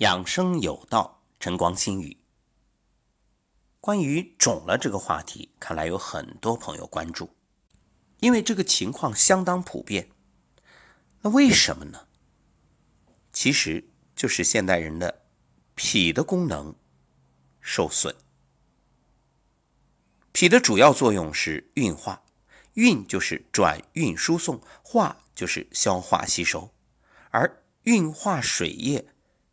养生有道，晨光心语。关于肿了这个话题，看来有很多朋友关注，因为这个情况相当普遍。那为什么呢？其实就是现代人的脾的功能受损。脾的主要作用是运化，运就是转运输送，化就是消化吸收，而运化水液。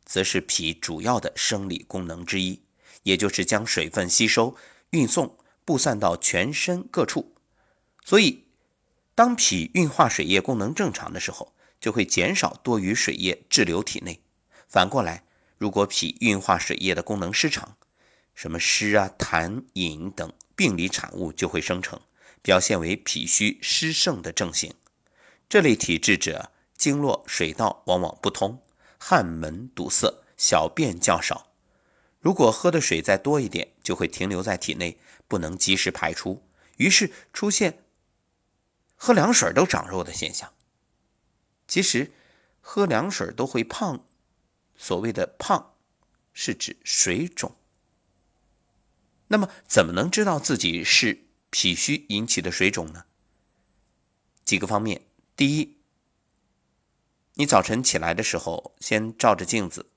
则是脾主要的生理功能之一，也就是将水分吸收、运送、布散到全身各处。所以，当脾运化水液功能正常的时候，就会减少多余水液滞留体内。反过来，如果脾运化水液的功能失常，什么湿啊、痰饮等病理产物就会生成，表现为脾虚湿盛的症型。这类体质者，经络水道往往不通。汗门堵塞，小便较少。如果喝的水再多一点，就会停留在体内，不能及时排出，于是出现喝凉水都长肉的现象。其实，喝凉水都会胖。所谓的胖，是指水肿。那么，怎么能知道自己是脾虚引起的水肿呢？几个方面，第一。你早晨起来的时候，先照着镜子，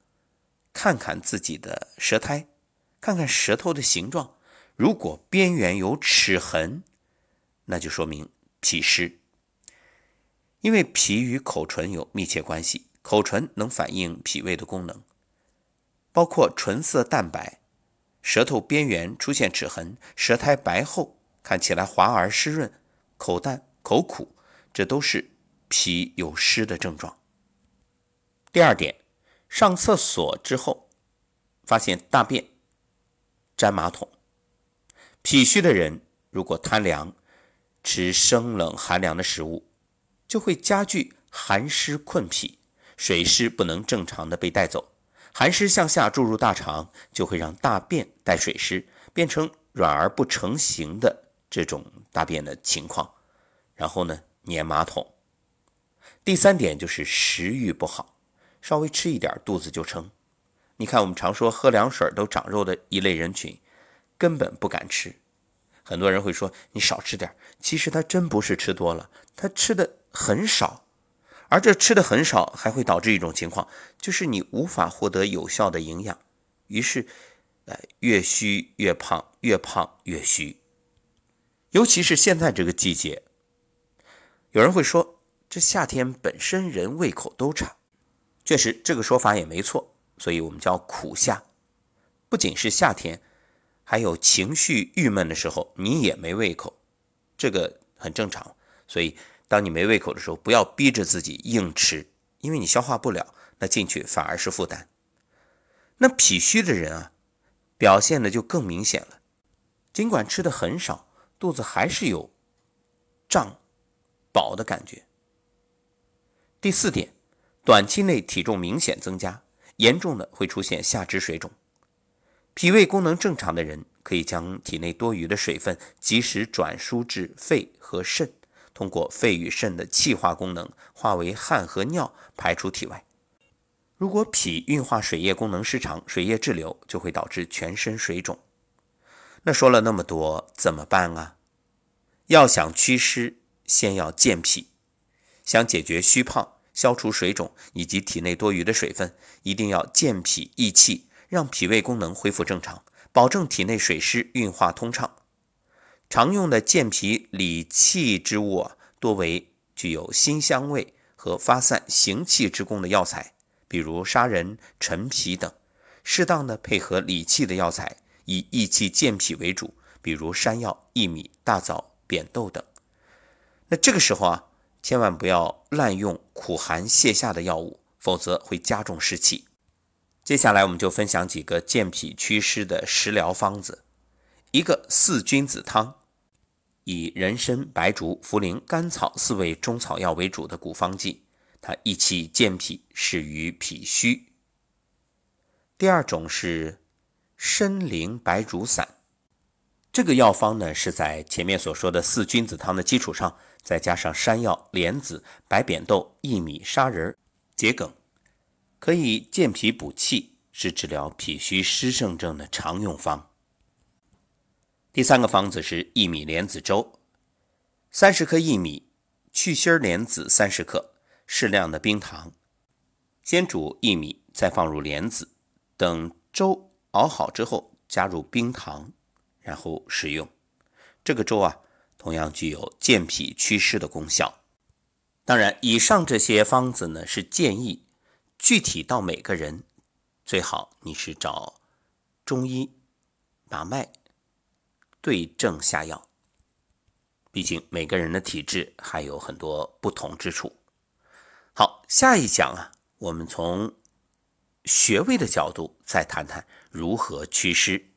看看自己的舌苔，看看舌头的形状。如果边缘有齿痕，那就说明脾湿。因为脾与口唇有密切关系，口唇能反映脾胃的功能，包括唇色淡白、舌头边缘出现齿痕、舌苔白厚、看起来滑而湿润、口淡口苦，这都是脾有湿的症状。第二点，上厕所之后发现大便粘马桶，脾虚的人如果贪凉，吃生冷寒凉的食物，就会加剧寒湿困脾，水湿不能正常的被带走，寒湿向下注入大肠，就会让大便带水湿，变成软而不成形的这种大便的情况，然后呢粘马桶。第三点就是食欲不好。稍微吃一点，肚子就撑。你看，我们常说喝凉水都长肉的一类人群，根本不敢吃。很多人会说你少吃点，其实他真不是吃多了，他吃的很少。而这吃的很少，还会导致一种情况，就是你无法获得有效的营养，于是，呃，越虚越胖，越胖越虚。尤其是现在这个季节，有人会说，这夏天本身人胃口都差。确实，这个说法也没错，所以我们叫苦夏。不仅是夏天，还有情绪郁闷的时候，你也没胃口，这个很正常。所以，当你没胃口的时候，不要逼着自己硬吃，因为你消化不了，那进去反而是负担。那脾虚的人啊，表现的就更明显了。尽管吃的很少，肚子还是有胀、饱的感觉。第四点。短期内体重明显增加，严重的会出现下肢水肿。脾胃功能正常的人可以将体内多余的水分及时转输至肺和肾，通过肺与肾的气化功能化为汗和尿排出体外。如果脾运化水液功能失常，水液滞留就会导致全身水肿。那说了那么多，怎么办啊？要想祛湿，先要健脾；想解决虚胖。消除水肿以及体内多余的水分，一定要健脾益气，让脾胃功能恢复正常，保证体内水湿运化通畅。常用的健脾理气之物啊，多为具有辛香味和发散行气之功的药材，比如砂仁、陈皮等。适当的配合理气的药材，以益气健脾为主，比如山药、薏米、大枣、扁豆等。那这个时候啊。千万不要滥用苦寒泻下的药物，否则会加重湿气。接下来我们就分享几个健脾祛湿的食疗方子。一个四君子汤，以人参、白术、茯苓、甘草四味中草药为主的古方剂，它益气健脾，适于脾虚。第二种是参苓白术散，这个药方呢是在前面所说的四君子汤的基础上。再加上山药、莲子、白扁豆、薏米、砂仁、桔梗，可以健脾补气、是治疗脾虚湿盛症的常用方。第三个方子是薏米莲子粥，三十克薏米，去芯莲子三十克，适量的冰糖。先煮薏米，再放入莲子，等粥熬好之后，加入冰糖，然后食用。这个粥啊，同样具有健脾祛湿的功效。当然，以上这些方子呢是建议，具体到每个人，最好你是找中医把脉。对症下药，毕竟每个人的体质还有很多不同之处。好，下一讲啊，我们从穴位的角度再谈谈如何祛湿。